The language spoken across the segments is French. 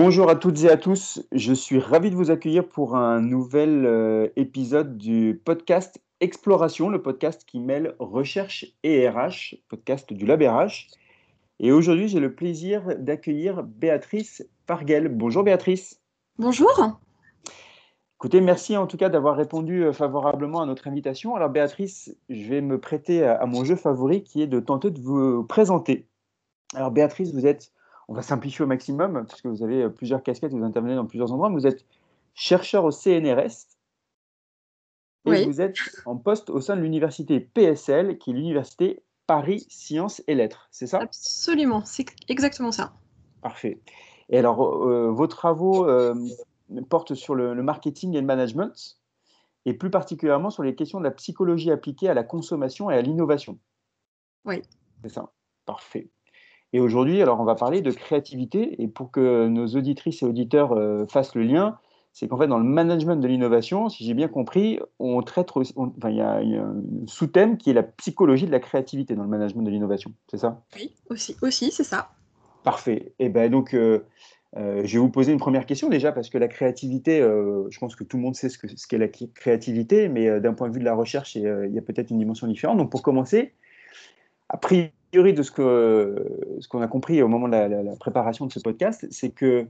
Bonjour à toutes et à tous, je suis ravi de vous accueillir pour un nouvel euh, épisode du podcast Exploration, le podcast qui mêle recherche et RH, podcast du Lab RH. Et aujourd'hui, j'ai le plaisir d'accueillir Béatrice Parguel. Bonjour Béatrice. Bonjour. Écoutez, merci en tout cas d'avoir répondu euh, favorablement à notre invitation. Alors Béatrice, je vais me prêter à mon jeu favori qui est de tenter de vous présenter. Alors Béatrice, vous êtes on va simplifier au maximum, puisque vous avez euh, plusieurs casquettes, vous intervenez dans plusieurs endroits. Vous êtes chercheur au CNRS et vous êtes en poste au sein de l'université PSL, qui est l'université Paris Sciences et Lettres. C'est ça? Absolument, c'est exactement ça. Parfait. Et alors, euh, vos travaux euh, portent sur le, le, marketing et le management, et plus particulièrement sur les questions de la psychologie appliquée à la consommation et à l'innovation. Oui. C'est ça? Parfait. Et aujourd'hui, alors on va parler de créativité. Et pour que nos auditrices et auditeurs euh, fassent le lien, c'est qu'en fait, dans le management de l'innovation, si j'ai bien compris, on traite, enfin, il y a, un sous-thème qui est la psychologie de la créativité dans le management de l'innovation. C'est ça? Oui, aussi, aussi c'est ça. Parfait. Et ben donc, euh, euh, je vais vous poser une première question déjà parce que la créativité, je pense que tout le monde sait ce qu'est ce la créativité, mais d'un point de vue de la recherche, il y a peut-être une dimension différente. Donc, pour commencer, a priori, de ce qu'on ce qu'on a compris au moment de la, préparation de ce podcast, c'est que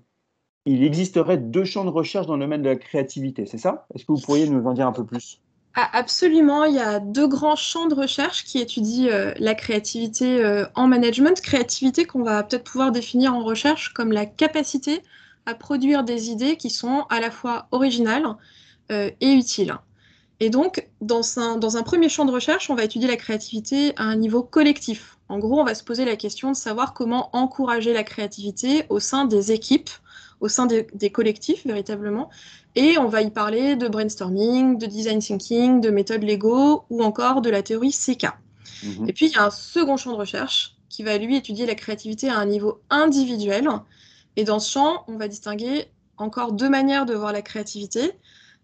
il existerait deux champs de recherche dans le domaine de la créativité, c'est ça? Est-ce que vous pourriez nous en dire un peu plus? Ah, Absolument, il y a deux grands champs de recherche qui étudient euh, la créativité euh, en management. Créativité qu'on va peut-être pouvoir définir en recherche comme la capacité à produire des idées qui sont à la fois originales euh, et utiles. Et donc, dans un, dans un premier champ de recherche, on va étudier la créativité à un niveau collectif. En gros, on va se poser la question de savoir comment encourager la créativité au sein des équipes, au sein des, collectifs véritablement. Et on va y parler de brainstorming, de design thinking, de méthodes Lego ou encore de la théorie CK. Mhm. Et puis, il y a un second champ de recherche qui va lui étudier la créativité à un niveau individuel. Et dans ce champ, on va distinguer encore deux manières de voir la créativité.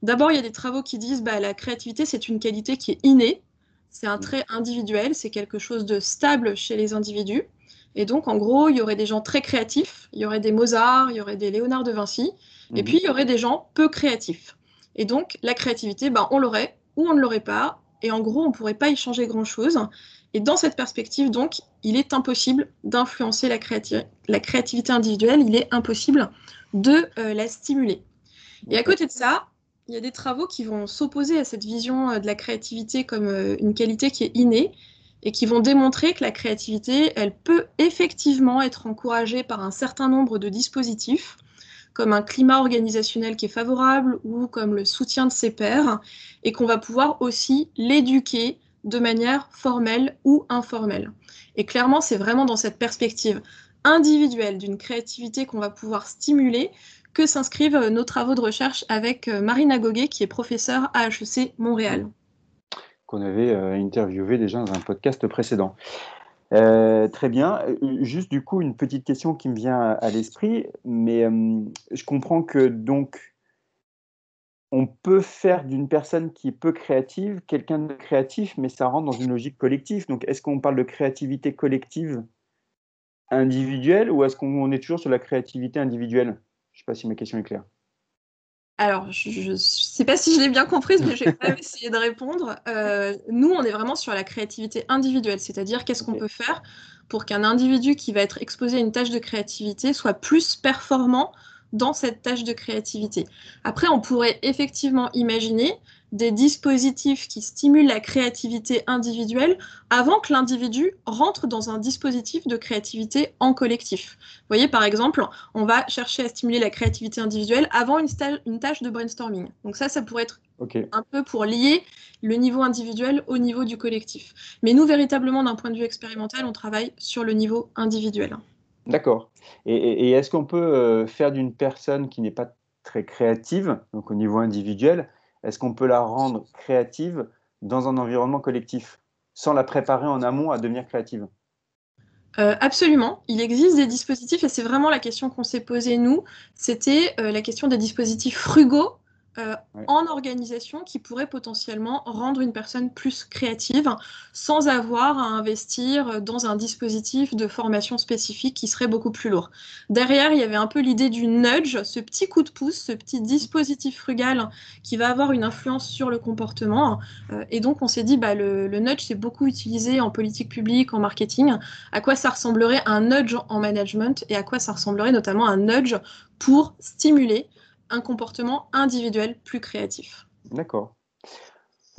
D'abord, il y a des travaux qui disent que bah, la créativité, c'est une qualité qui est innée, c'est un trait individuel, c'est quelque chose de stable chez les individus. Et donc, en gros, il y aurait des gens très créatifs, il y aurait des Mozart, il y aurait des Léonard de Vinci, et mhm. puis il y aurait des gens peu créatifs. Et donc, la créativité, ben, on l'aurait ou on ne l'aurait pas, et en gros, on ne pourrait pas y changer grand-chose. Et dans cette perspective, donc, il est impossible d'influencer la, la, créativité individuelle, il est impossible de euh, la stimuler. Et à côté de ça, il y a des travaux qui vont s'opposer à cette vision euh, de la créativité comme euh, une qualité qui est innée et qui vont démontrer que la créativité, elle peut effectivement être encouragée par un certain nombre de dispositifs, comme un climat organisationnel qui est favorable ou comme le soutien de ses pairs, et qu'on va pouvoir aussi l'éduquer de manière formelle ou informelle. Et clairement, c'est vraiment dans cette perspective individuelle d'une créativité qu'on va pouvoir stimuler que s'inscrivent euh, nos travaux de recherche avec euh, Marina Goguet, qui est professeure à HEC Montréal. Qu'on avait euh, interviewé déjà dans un podcast précédent. très bien. Juste du coup, une petite question qui me vient à, l'esprit, mais je comprends que donc on peut faire d'une personne qui est peu créative quelqu'un de créatif, mais ça rentre dans une logique collective. Donc, est-ce qu'on parle de créativité collective? Individuelle ou est-ce qu'on est toujours sur la créativité individuelle? Je ne sais pas si ma question est claire. Alors, je ne sais pas si je l'ai bien comprise, mais je vais quand même essayer de répondre. Euh, nous, on est vraiment sur la créativité individuelle, c'est-à-dire qu'est-ce qu'on peut faire pour qu'un individu qui va être exposé à une tâche de créativité soit plus performant dans cette tâche de créativité? Après, on pourrait effectivement imaginer des dispositifs qui stimulent la créativité individuelle avant que l'individu rentre dans un dispositif de créativité en collectif. Vous voyez, par exemple, on va chercher à stimuler la créativité individuelle avant une, une tâche de brainstorming. Donc ça, ça pourrait être un peu pour lier le niveau individuel au niveau du collectif. Mais nous, véritablement, d'un point de vue expérimental, on travaille sur le niveau individuel. D'accord. Et, est-ce qu'on peut euh, faire d'une personne qui n'est pas très créative, donc au niveau individuel, est-ce qu'on peut la rendre créative dans un environnement collectif, sans la préparer en amont à devenir créative? Euh, absolument. Il existe des dispositifs, et c'est vraiment la question qu'on s'est posée nous, c'était euh, la question des dispositifs frugaux euh, en organisation qui pourrait potentiellement rendre une personne plus créative sans avoir à investir dans un dispositif de formation spécifique qui serait beaucoup plus lourd. Derrière, il y avait un peu l'idée du nudge, ce petit coup de pouce, ce petit dispositif frugal qui va avoir une influence sur le comportement. Euh, et donc, on s'est dit, bah, le, le nudge, c'est beaucoup utilisé en politique publique, en marketing. À quoi ça ressemblerait un nudge en management et à quoi ça ressemblerait notamment un nudge pour stimuler un comportement individuel plus créatif. D'accord.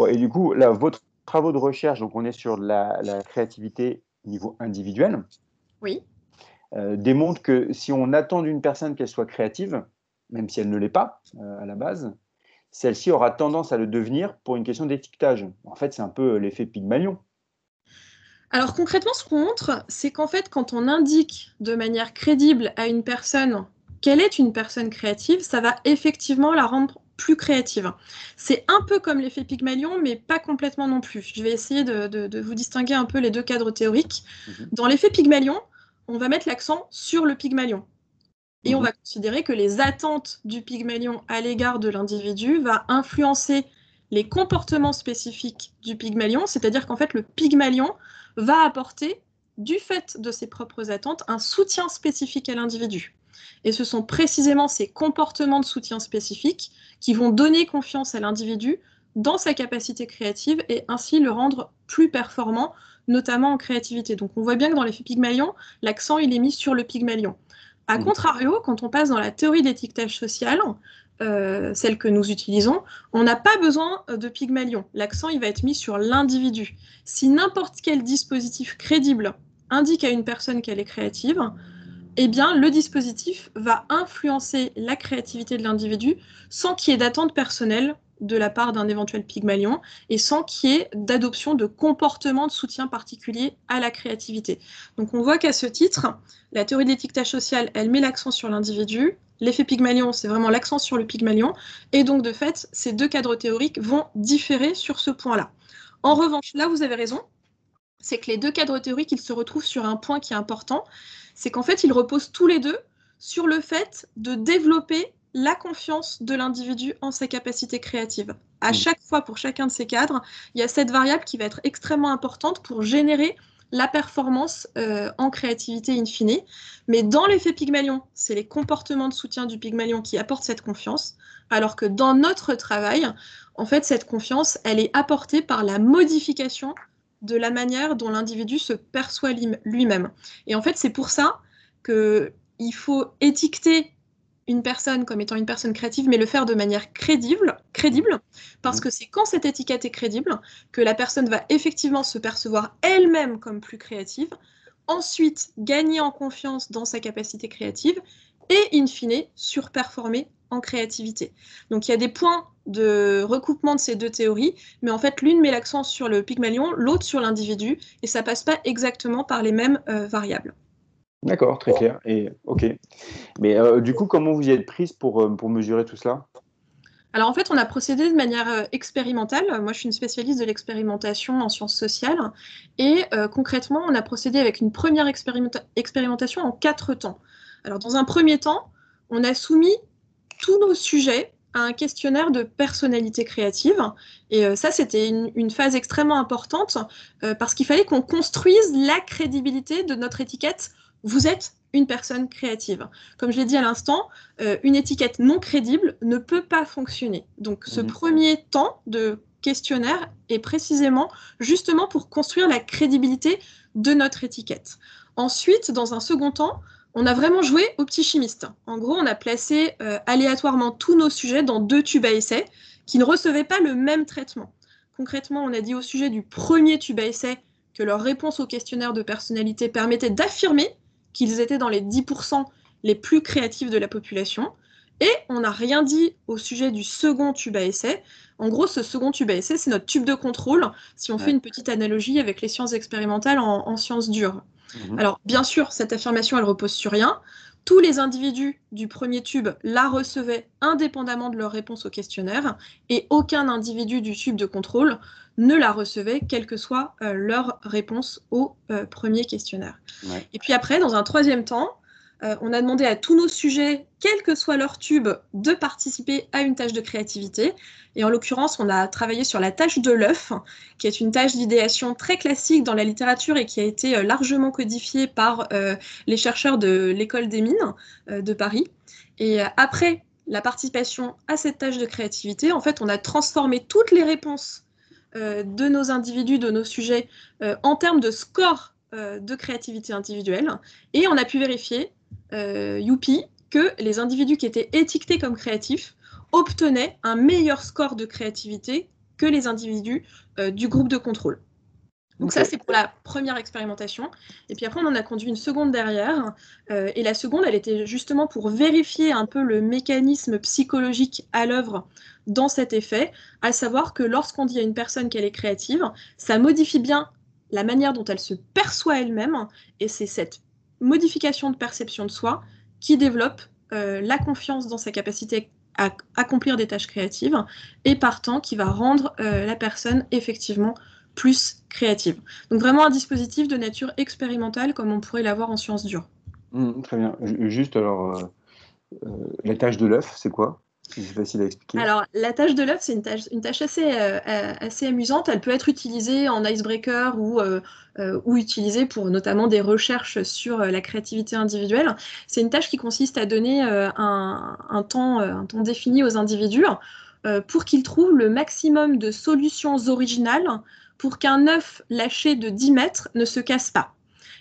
et du coup, là, votre travaux de recherche, donc on est sur la, créativité niveau individuel. Oui. Euh, démontre que si on attend d'une personne qu'elle soit créative, même si elle ne l'est pas euh, à la base, celle-ci aura tendance à le devenir pour une question d'étiquetage. En fait, c'est un peu l'effet Pygmalion. Alors concrètement, ce qu'on montre, c'est qu'en fait, quand on indique de manière crédible à une personne qu'elle est une personne créative, ça va effectivement la rendre plus créative. C'est un peu comme l'effet Pygmalion, mais pas complètement non plus. Je vais essayer de, vous distinguer un peu les deux cadres théoriques. Mhm. Dans l'effet Pygmalion, on va mettre l'accent sur le Pygmalion. Et on mhm. va considérer que les attentes du Pygmalion à l'égard de l'individu va influencer les comportements spécifiques du Pygmalion, c'est-à-dire qu'en fait le Pygmalion va apporter, du fait de ses propres attentes, un soutien spécifique à l'individu. Et ce sont précisément ces comportements de soutien spécifiques qui vont donner confiance à l'individu dans sa capacité créative et ainsi le rendre plus performant, notamment en créativité. Donc on voit bien que dans l'effet Pygmalion, l'accent il est mis sur le Pygmalion. A contrario, quand on passe dans la théorie d'étiquetage social, euh, celle que nous utilisons, on n'a pas besoin de Pygmalion. L'accent il va être mis sur l'individu. Si n'importe quel dispositif crédible indique à une personne qu'elle est créative, eh bien, le dispositif va influencer la créativité de l'individu sans qu'il y ait d'attente personnelle de la part d'un éventuel pygmalion et sans qu'il y ait d'adoption de comportements de soutien particulier à la créativité. Donc on voit qu'à ce titre, la théorie de l'étiquetage social, elle met l'accent sur l'individu, l'effet pygmalion, c'est vraiment l'accent sur le pygmalion, et donc de fait, ces deux cadres théoriques vont différer sur ce point-là. En revanche, là vous avez raison, c'est que les deux cadres théoriques, ils se retrouvent sur un point qui est important, c'est qu'en fait, ils reposent tous les deux sur le fait de développer la confiance de l'individu en sa capacité créative. À mmh. chaque fois, pour chacun de ces cadres, il y a cette variable qui va être extrêmement importante pour générer la performance euh, en créativité in fine. Mais dans l'effet Pygmalion, c'est les comportements de soutien du Pygmalion qui apportent cette confiance, alors que dans notre travail, en fait, cette confiance, elle est apportée par la modification de la manière dont l'individu se perçoit lui-même. Et en fait, c'est pour ça qu'il faut étiqueter une personne comme étant une personne créative, mais le faire de manière crédible, crédible parce que c'est quand cette étiquette est crédible que la personne va effectivement se percevoir elle-même comme plus créative, ensuite gagner en confiance dans sa capacité créative et, in fine, surperformer en créativité. Donc il y a des points de recoupement de ces deux théories, mais en fait l'une met l'accent sur le Pygmalion, l'autre sur l'individu, et ça passe pas exactement par les mêmes euh, variables. D'accord, très clair. Et ok. Mais euh, du coup, comment vous y êtes prise pour, euh, pour mesurer tout cela? Alors en fait, on a procédé de manière expérimentale. Moi, je suis une spécialiste de l'expérimentation en sciences sociales. Et concrètement, on a procédé avec une première expérimentation en quatre temps. Alors dans un premier temps, on a soumis tous nos sujets à un questionnaire de personnalité créative. Et euh, ça, c'était une, phase extrêmement importante euh, parce qu'il fallait qu'on construise la crédibilité de notre étiquette. Vous êtes une personne créative. Comme je l'ai dit à l'instant, euh, une étiquette non crédible ne peut pas fonctionner. Donc ce mmh. premier temps de questionnaire est précisément justement pour construire la crédibilité de notre étiquette. Ensuite, dans un second temps, on a vraiment joué au petit chimiste. En gros, on a placé euh, aléatoirement tous nos sujets dans deux tubes à essai qui ne recevaient pas le même traitement. Concrètement, on a dit au sujet du premier tube à essai que leur réponse au questionnaire de personnalité permettait d'affirmer qu'ils étaient dans les 10% les plus créatifs de la population. Et on n'a rien dit au sujet du second tube à essai. En gros, ce second tube à essai, c'est notre tube de contrôle, si on fait une petite analogie avec les sciences expérimentales en sciences dures. Mhm. Alors, bien sûr, cette affirmation, elle repose sur rien. Tous les individus du premier tube la recevaient indépendamment de leur réponse au questionnaire et aucun individu du tube de contrôle ne la recevait, quelle que soit euh, leur réponse au euh, premier questionnaire. Et puis après, dans un troisième temps, euh, on a demandé à tous nos sujets, quel que soit leur tube, de participer à une tâche de créativité. Et en l'occurrence, on a travaillé sur la tâche de l'œuf, qui est une tâche d'idéation très classique dans la littérature et qui a été euh, largement codifiée par euh, les chercheurs de l'école des mines de Paris. Et après la participation à cette tâche de créativité, en fait, on a transformé toutes les réponses de nos individus, de nos sujets, en termes de score de créativité individuelle. Et on a pu vérifier Youpi que les individus qui étaient étiquetés comme créatifs obtenaient un meilleur score de créativité que les individus euh, du groupe de contrôle. Donc ça, c'est pour la première expérimentation. Et puis après, on en a conduit une seconde derrière. Euh, et la seconde, elle était justement pour vérifier un peu le mécanisme psychologique à l'œuvre dans cet effet, à savoir que lorsqu'on dit à une personne qu'elle est créative, ça modifie bien la manière dont elle se perçoit elle-même. Et c'est cette modification de perception de soi qui développe euh, la confiance dans sa capacité à accomplir des tâches créatives et partant qui va rendre euh, la personne effectivement plus créative. Donc vraiment un dispositif de nature expérimentale comme on pourrait l'avoir en sciences dures. Mmh, très bien. Juste alors, euh, la tâche de l'œuf, c'est quoi? C'est facile à expliquer. Alors, la tâche de l'œuf, c'est une tâche, euh, assez amusante. Elle peut être utilisée en icebreaker ou, euh, euh, utilisée pour notamment des recherches sur la créativité individuelle. C'est une tâche qui consiste à donner un, un, temps, un temps défini aux individus pour qu'ils trouvent le maximum de solutions originales pour qu'un œuf lâché de 10 mètres ne se casse pas.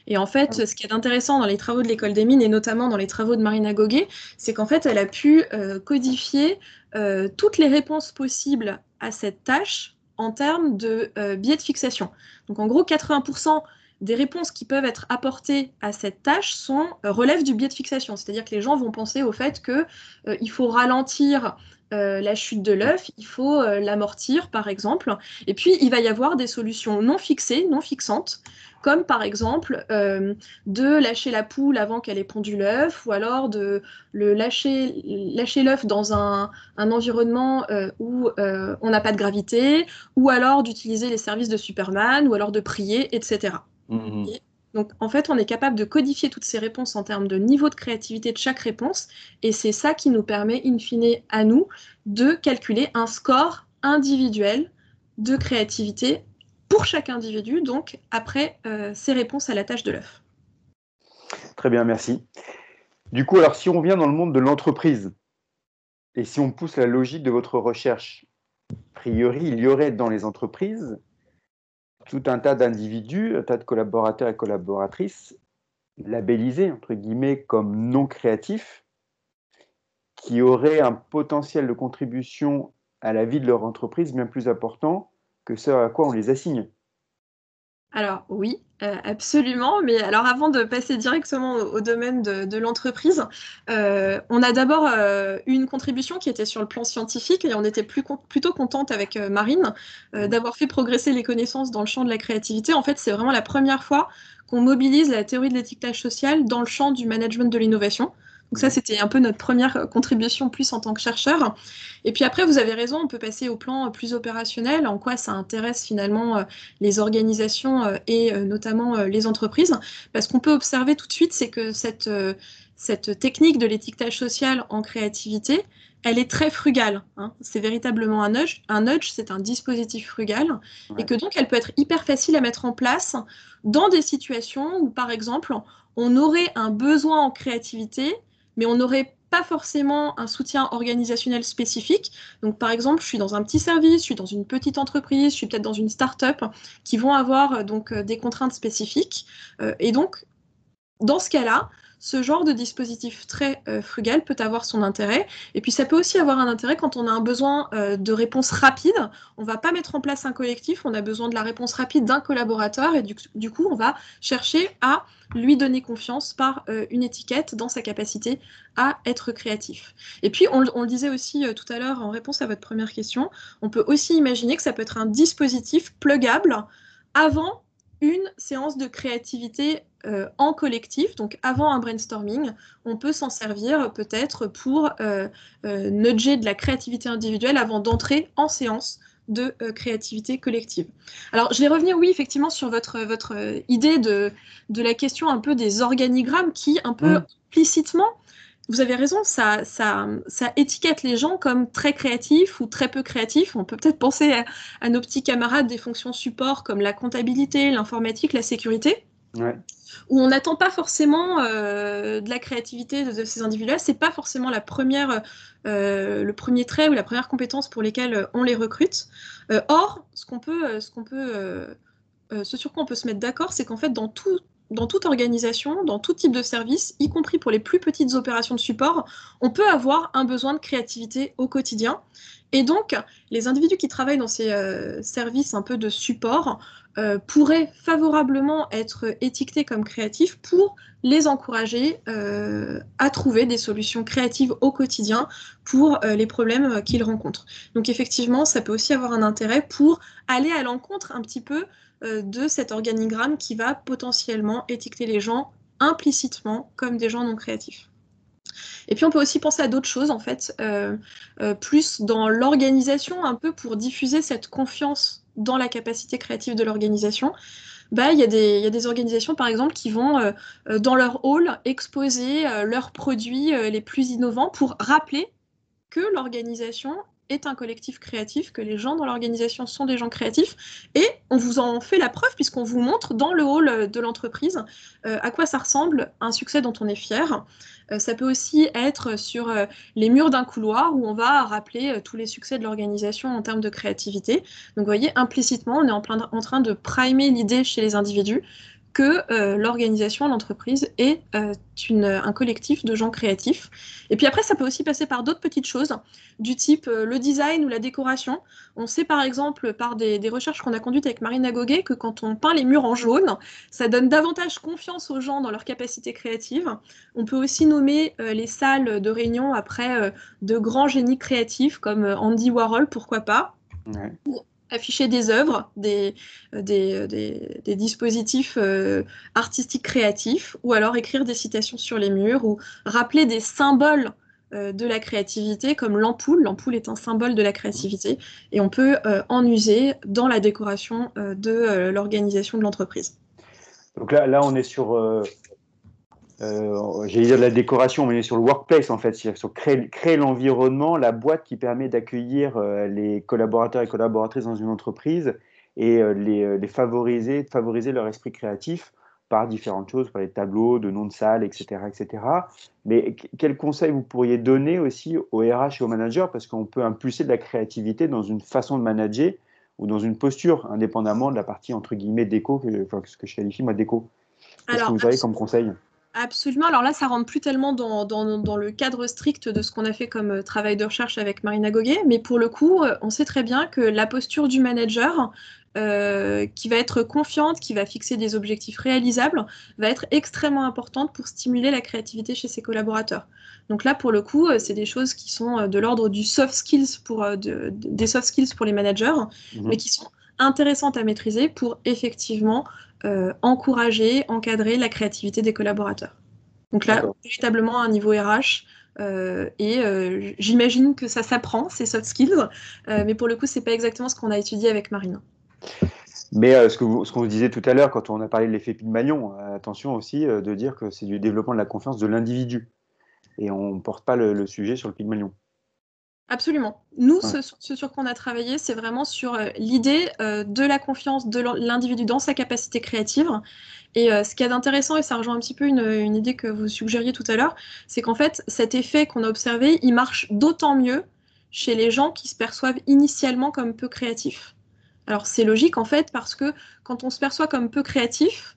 Et en fait, ce qui est intéressant dans les travaux de l'école des mines et notamment dans les travaux de Marina Goguet, c'est qu'en fait, elle a pu euh, codifier euh, toutes les réponses possibles à cette tâche en termes de euh, biais de fixation. Donc en gros, 80% des réponses qui peuvent être apportées à cette tâche relèvent du biais de fixation. C'est-à-dire que les gens vont penser au fait qu'il faut ralentir la chute de l'œuf, il faut l'amortir par exemple. Et puis il va y avoir des solutions non fixées, non fixantes, comme par exemple euh, de lâcher la poule avant qu'elle ait pondu l'œuf, ou alors de le lâcher lâcher l'œuf dans un, environnement euh, où euh, on n'a pas de gravité, ou alors d'utiliser les services de Superman, ou alors de prier, etc. Mmh. Donc en fait, on est capable de codifier toutes ces réponses en termes de niveau de créativité de chaque réponse, et c'est ça qui nous permet, in fine, à nous, de calculer un score individuel de créativité pour chaque individu, donc après euh, ses réponses à la tâche de l'œuf. Très bien, merci. Du coup, alors si on vient dans le monde de l'entreprise, et si on pousse la logique de votre recherche, a priori, il y aurait dans les entreprises tout un tas d'individus, un tas de collaborateurs et collaboratrices labellisés, entre guillemets, comme non créatifs, qui auraient un potentiel de contribution à la vie de leur entreprise bien plus important que ce à quoi on les assigne. Alors oui, absolument. Mais alors avant de passer directement au, domaine de, l'entreprise, euh, on a d'abord euh, eu une contribution qui était sur le plan scientifique et on était plutôt contente avec Marine mmh. d'avoir fait progresser les connaissances dans le champ de la créativité. En fait, c'est vraiment la première fois qu'on mobilise la théorie de l'étiquetage social dans le champ du management de l'innovation. Donc ça, c'était un peu notre première euh, contribution plus en tant que chercheur. Et puis après, vous avez raison, on peut passer au plan euh, plus opérationnel, en quoi ça intéresse finalement euh, les organisations et notamment les entreprises. Parce qu'on peut observer tout de suite, c'est que cette, cette technique de l'étiquetage social en créativité, elle est très frugale. Hein. C'est véritablement un nudge. Un nudge, c'est un dispositif frugal. Et que donc, elle peut être hyper facile à mettre en place dans des situations où, par exemple, on aurait un besoin en créativité mais on n'aurait pas forcément un soutien organisationnel spécifique. Donc, par exemple, je suis dans un petit service, je suis dans une petite entreprise, je suis peut-être dans une start-up qui vont avoir euh, donc euh, des contraintes spécifiques. Euh, et donc, dans ce cas-là, ce genre de dispositif très frugal peut avoir son intérêt. Et puis ça peut aussi avoir un intérêt quand on a un besoin de réponse rapide. On ne va pas mettre en place un collectif, on a besoin de la réponse rapide d'un collaborateur et du, coup on va chercher à lui donner confiance par euh, une étiquette dans sa capacité à être créatif. Et puis, on, le disait aussi euh, tout à l'heure en réponse à votre première question, on peut aussi imaginer que ça peut être un dispositif plugable avant une séance de créativité euh, en collectif, donc avant un brainstorming, on peut s'en servir peut-être pour nudger de la créativité individuelle avant d'entrer en séance de créativité collective. Alors, je vais revenir, oui, effectivement, sur votre, votre idée de, de la question un peu des organigrammes qui, un peu mmh. implicitement, vous avez raison, ça, ça, ça, étiquette les gens comme très créatifs ou très peu créatifs. On peut peut-être penser à, nos petits camarades des fonctions support comme la comptabilité, l'informatique, la sécurité. Où on n'attend pas forcément euh, de la créativité de, ces individus-là, c'est pas forcément la première, euh, le premier trait ou la première compétence pour lesquelles on les recrute. Euh, or, ce qu'on peut, ce sur quoi on peut se mettre d'accord, c'est qu'en fait, dans tout, dans toute organisation, dans tout type de service, y compris pour les plus petites opérations de support, on peut avoir un besoin de créativité au quotidien. Et donc, les individus qui travaillent dans ces euh, services un peu de support euh, pourraient favorablement être étiquetés comme créatifs pour les encourager euh, à trouver des solutions créatives au quotidien pour les problèmes qu'ils rencontrent. Donc effectivement, ça peut aussi avoir un intérêt pour aller à l'encontre un petit peu de cet organigramme qui va potentiellement étiqueter les gens implicitement comme des gens non créatifs. Et puis on peut aussi penser à d'autres choses en fait, euh, euh, plus dans l'organisation un peu pour diffuser cette confiance dans la capacité créative de l'organisation. Bah, il y, y, a des organisations par exemple qui vont dans leur hall exposer leurs produits les plus innovants pour rappeler que l'organisation est un collectif créatif, que les gens dans l'organisation sont des gens créatifs, et on vous en fait la preuve puisqu'on vous montre dans le hall de l'entreprise euh, à quoi ça ressemble un succès dont on est fier. Euh, ça peut aussi être sur euh, les murs d'un couloir où on va rappeler tous les succès de l'organisation en termes de créativité. Donc vous voyez, implicitement, on est en, plein, en train de primer l'idée chez les individus que euh, l'organisation, l'entreprise est euh, un collectif de gens créatifs. Et puis après, ça peut aussi passer par d'autres petites choses, du type euh, le design ou la décoration. On sait par exemple par des, recherches qu'on a conduites avec Marina Goguet que quand on peint les murs en jaune, ça donne davantage confiance aux gens dans leur capacité créative. On peut aussi nommer les salles de réunion après de grands génies créatifs comme Andy Warhol, pourquoi pas afficher des œuvres, des, euh, euh, dispositifs euh, artistiques créatifs, ou alors écrire des citations sur les murs, ou rappeler des symboles de la créativité, comme l'ampoule. L'ampoule est un symbole de la créativité, et on peut en user dans la décoration de l'organisation de l'entreprise. Donc là, là, on est sur euh, j'allais dire de la décoration, mais sur le workplace en fait, sur créer, créer l'environnement, la boîte qui permet d'accueillir euh, les collaborateurs et collaboratrices dans une entreprise et euh, les, les, favoriser, favoriser leur esprit créatif par différentes choses, par les tableaux, de noms de salles, etc., etc. Mais quel conseil vous pourriez donner aussi aux RH et aux managers parce qu'on peut impulser de la créativité dans une façon de manager ou dans une posture, indépendamment de la partie entre guillemets déco, que, enfin, ce que je qualifie moi déco. Qu'est-ce que vous avez comme conseil? Absolument. Alors là, ça rentre plus tellement dans, dans, le cadre strict de ce qu'on a fait comme euh, travail de recherche avec Marina Goguet, mais pour le coup, euh, on sait très bien que la posture du manager, euh, qui va être confiante, qui va fixer des objectifs réalisables, va être extrêmement importante pour stimuler la créativité chez ses collaborateurs. Donc là, pour le coup, c'est des choses qui sont de l'ordre du soft skills pour des soft skills pour les managers, mhm. mais qui sont intéressantes à maîtriser pour effectivement encourager, encadrer la créativité des collaborateurs. Donc là, véritablement à un niveau RH, euh, et euh, j'imagine que ça s'apprend, ces soft skills, mais pour le coup, c'est pas exactement ce qu'on a étudié avec Marine. Mais ce qu'on ce vous disait tout à l'heure, quand on a parlé de l'effet Pygmalion, attention aussi de dire que c'est du développement de la confiance de l'individu. Et on ne porte pas le, le, sujet sur le Pygmalion. Absolument. Nous, ce, sur quoi on a travaillé, c'est vraiment sur euh, l'idée euh, de la confiance de l'individu dans sa capacité créative. Et euh, ce qui est d'intéressant, et ça rejoint un petit peu une, idée que vous suggériez tout à l'heure, c'est qu'en fait, cet effet qu'on a observé, il marche d'autant mieux chez les gens qui se perçoivent initialement comme peu créatifs. Alors c'est logique en fait, parce que quand on se perçoit comme peu créatif,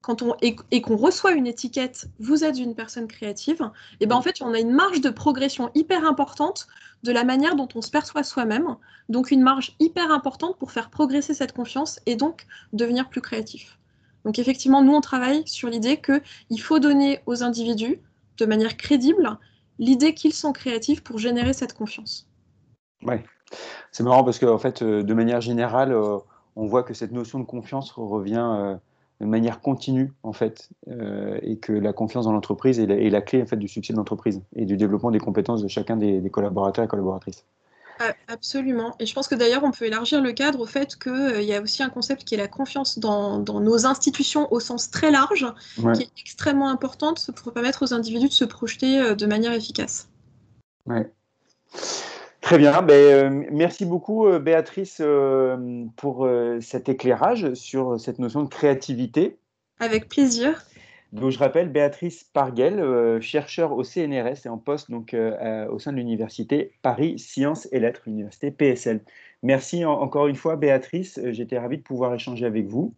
quand on, et, qu'on reçoit une étiquette, vous êtes une personne créative, et ben en fait, on a une marge de progression hyper importante de la manière dont on se perçoit soi-même, donc une marge hyper importante pour faire progresser cette confiance et donc devenir plus créatif. Donc effectivement, nous, on travaille sur l'idée qu'il faut donner aux individus, de manière crédible, l'idée qu'ils sont créatifs pour générer cette confiance. Oui, c'est marrant parce qu'en fait, euh, de manière générale, euh, on voit que cette notion de confiance revient euh, de manière continue en fait, euh, et que la confiance dans l'entreprise est, la, clé en fait du succès de l'entreprise et du développement des compétences de chacun des, collaborateurs et collaboratrices. Absolument. Et je pense que d'ailleurs, on peut élargir le cadre au fait qu'il euh, y a aussi un concept qui est la confiance dans, nos institutions au sens très large, qui est extrêmement importante pour permettre aux individus de se projeter euh, de manière efficace. Ouais. Très bien. Ben, euh, merci beaucoup, Béatrice, pour cet éclairage sur cette notion de créativité. Avec plaisir. Donc, je rappelle Béatrice Parguel, euh, chercheur au CNRS et en poste donc, euh, au sein de l'université Paris Sciences et Lettres, université PSL. Merci encore une fois, Béatrice. Euh, j'étais ravi de pouvoir échanger avec vous.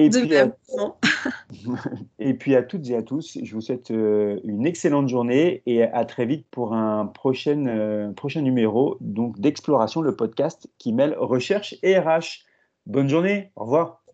Et puis, à... et puis à toutes et à tous, je vous souhaite une excellente journée et à très vite pour un prochain, prochain numéro donc d'Exploration, le podcast qui mêle recherche et RH. Bonne journée, au revoir.